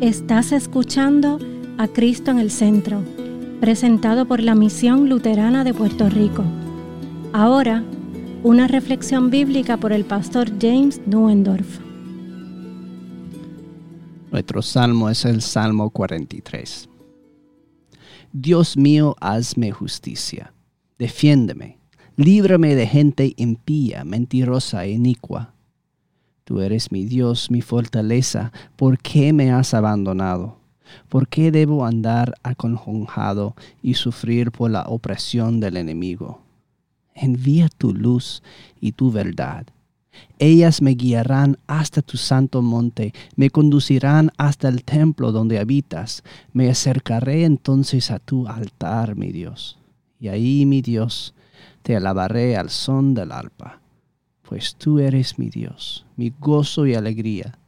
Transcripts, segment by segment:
Estás escuchando a Cristo en el Centro, presentado por la Misión Luterana de Puerto Rico. Ahora, una reflexión bíblica por el pastor James Nuendorf. Nuestro salmo es el Salmo 43. Dios mío, hazme justicia, defiéndeme, líbrame de gente impía, mentirosa e inicua Tú eres mi Dios, mi fortaleza. ¿Por qué me has abandonado? ¿Por qué debo andar aconjonado y sufrir por la opresión del enemigo? Envía tu luz y tu verdad. Ellas me guiarán hasta tu santo monte, me conducirán hasta el templo donde habitas. Me acercaré entonces a tu altar, mi Dios. Y ahí, mi Dios, te alabaré al son del arpa pues tú eres mi Dios, mi gozo y alegría.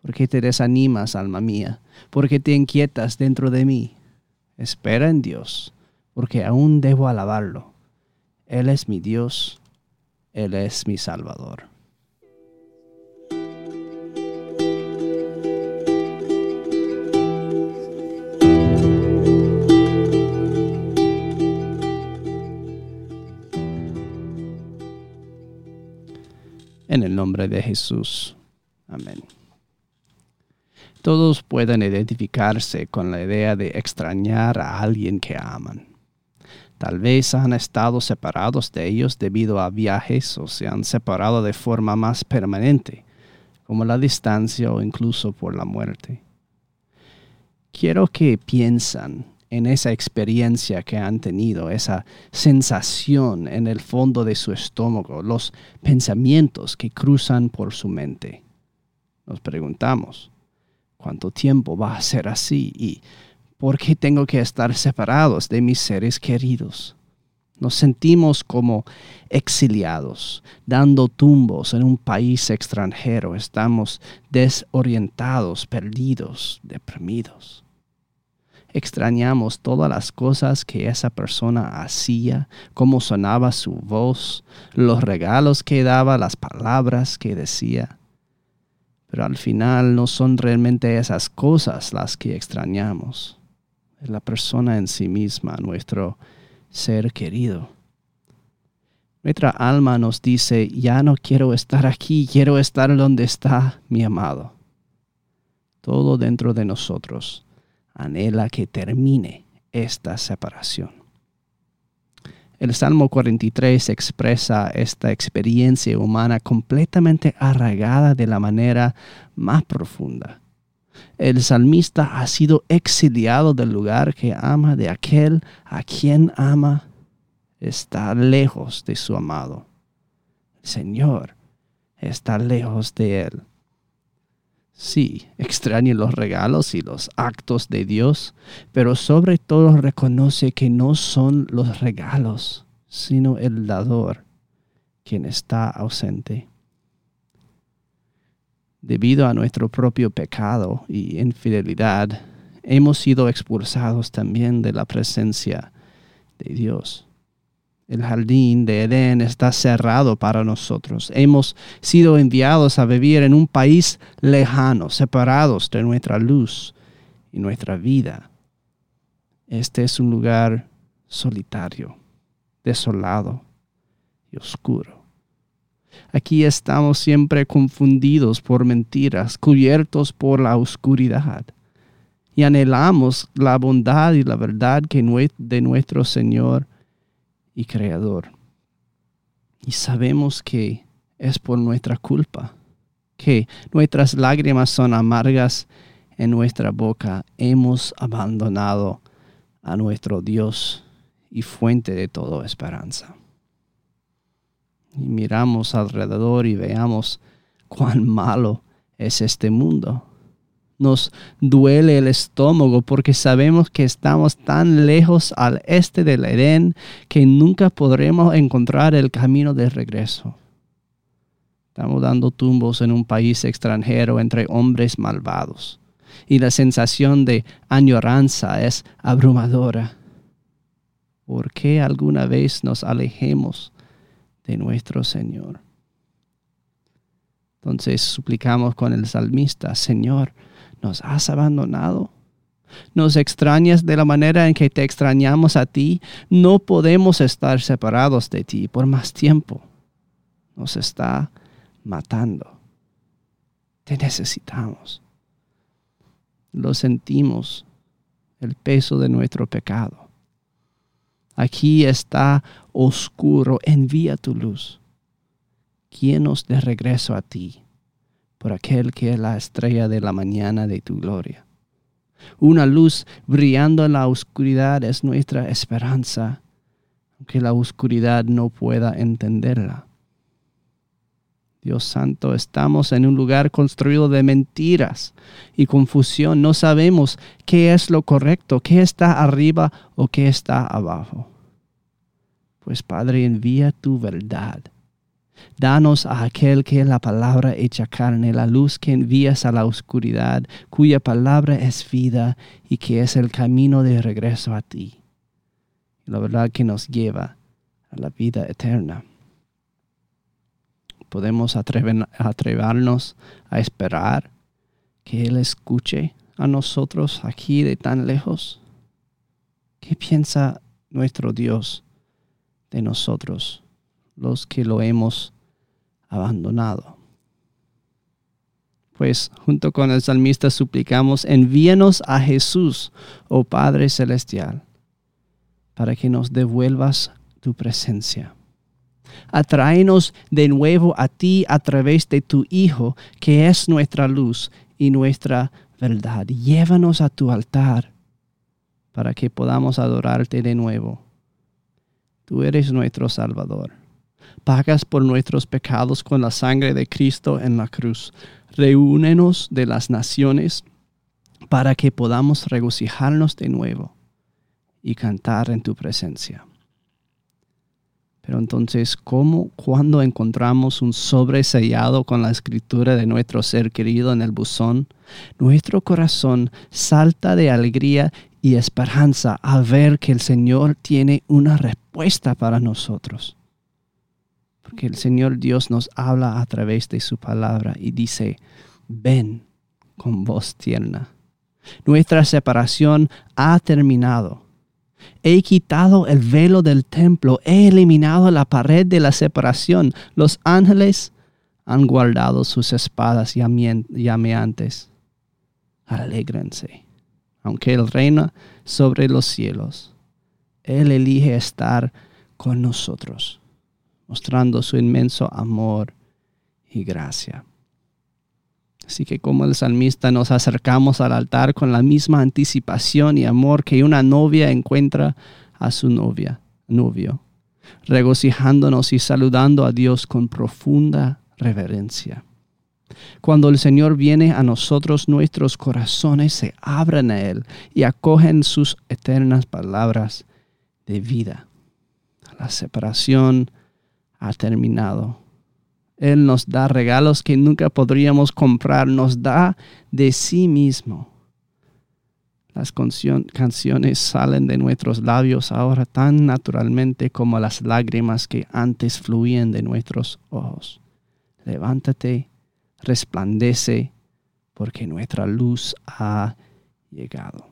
porque te desanimas, alma mía? porque te inquietas dentro de mí? Espera en Dios, porque aún debo alabarlo. Él es mi Dios, Él es mi Salvador. Nombre de Jesús. Amén. Todos pueden identificarse con la idea de extrañar a alguien que aman. Tal vez han estado separados de ellos debido a viajes o se han separado de forma más permanente, como la distancia o incluso por la muerte. Quiero que piensan en esa experiencia que han tenido, esa sensación en el fondo de su estómago, los pensamientos que cruzan por su mente. Nos preguntamos, ¿cuánto tiempo va a ser así? ¿Y por qué tengo que estar separados de mis seres queridos? Nos sentimos como exiliados, dando tumbos en un país extranjero. Estamos desorientados, perdidos, deprimidos extrañamos todas las cosas que esa persona hacía, cómo sonaba su voz, los regalos que daba, las palabras que decía. Pero al final no son realmente esas cosas las que extrañamos. Es la persona en sí misma, nuestro ser querido. Nuestra alma nos dice, ya no quiero estar aquí, quiero estar donde está mi amado. Todo dentro de nosotros anhela que termine esta separación. El Salmo 43 expresa esta experiencia humana completamente arraigada de la manera más profunda. El salmista ha sido exiliado del lugar que ama, de aquel a quien ama, está lejos de su amado. Señor está lejos de él. Sí, extrañe los regalos y los actos de Dios, pero sobre todo reconoce que no son los regalos, sino el dador quien está ausente. Debido a nuestro propio pecado y infidelidad, hemos sido expulsados también de la presencia de Dios. El jardín de Edén está cerrado para nosotros. Hemos sido enviados a vivir en un país lejano, separados de nuestra luz y nuestra vida. Este es un lugar solitario, desolado y oscuro. Aquí estamos siempre confundidos por mentiras, cubiertos por la oscuridad. Y anhelamos la bondad y la verdad que de nuestro Señor y creador. Y sabemos que es por nuestra culpa, que nuestras lágrimas son amargas en nuestra boca. Hemos abandonado a nuestro Dios y fuente de toda esperanza. Y miramos alrededor y veamos cuán malo es este mundo nos duele el estómago porque sabemos que estamos tan lejos al este del Edén que nunca podremos encontrar el camino de regreso. Estamos dando tumbos en un país extranjero entre hombres malvados y la sensación de añoranza es abrumadora. ¿Por qué alguna vez nos alejemos de nuestro Señor? Entonces suplicamos con el salmista, Señor, ¿Nos has abandonado? ¿Nos extrañas de la manera en que te extrañamos a ti? No podemos estar separados de ti por más tiempo. Nos está matando. Te necesitamos. Lo sentimos, el peso de nuestro pecado. Aquí está oscuro, envía tu luz. Guíenos de regreso a ti, por aquel que es la estrella de la mañana de tu gloria. Una luz brillando en la oscuridad es nuestra esperanza, aunque la oscuridad no pueda entenderla. Dios santo, estamos en un lugar construido de mentiras y confusión. No sabemos qué es lo correcto, qué está arriba o qué está abajo. Pues Padre, envía tu verdad Danos a aquel que es la palabra hecha carne, la luz que envías a la oscuridad, cuya palabra es vida y que es el camino de regreso a ti. La verdad que nos lleva a la vida eterna. Podemos atrevernos a esperar que Él escuche a nosotros aquí de tan lejos. ¿Qué piensa nuestro Dios de nosotros? Los que lo hemos abandonado. Pues junto con el salmista suplicamos, envíanos a Jesús, oh Padre Celestial, para que nos devuelvas tu presencia. Atráenos de nuevo a ti a través de tu Hijo, que es nuestra luz y nuestra verdad. Llévanos a tu altar para que podamos adorarte de nuevo. Tú eres nuestro Salvador pagas por nuestros pecados con la sangre de Cristo en la cruz. Reúnenos de las naciones para que podamos regocijarnos de nuevo y cantar en tu presencia. Pero entonces, ¿cómo cuando encontramos un sobre sellado con la escritura de nuestro ser querido en el buzón, nuestro corazón salta de alegría y esperanza a ver que el Señor tiene una respuesta para nosotros? Porque el Señor Dios nos habla a través de su palabra y dice, ven con voz tierna. Nuestra separación ha terminado. He quitado el velo del templo, he eliminado la pared de la separación. Los ángeles han guardado sus espadas llameantes. Alégrense, aunque Él reina sobre los cielos. Él elige estar con nosotros mostrando su inmenso amor y gracia. Así que como el salmista nos acercamos al altar con la misma anticipación y amor que una novia encuentra a su novia, novio, regocijándonos y saludando a Dios con profunda reverencia. Cuando el Señor viene a nosotros, nuestros corazones se abren a Él y acogen sus eternas palabras de vida. La separación ha terminado. Él nos da regalos que nunca podríamos comprar, nos da de sí mismo. Las canciones salen de nuestros labios ahora tan naturalmente como las lágrimas que antes fluían de nuestros ojos. Levántate, resplandece, porque nuestra luz ha llegado.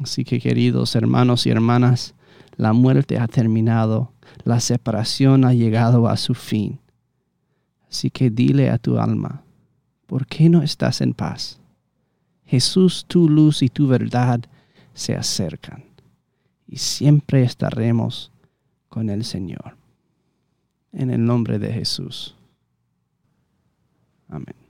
Así que queridos hermanos y hermanas, la muerte ha terminado la separación ha llegado a su fin. Así que dile a tu alma, ¿por qué no estás en paz? Jesús, tu luz y tu verdad se acercan y siempre estaremos con el Señor. En el nombre de Jesús. Amén.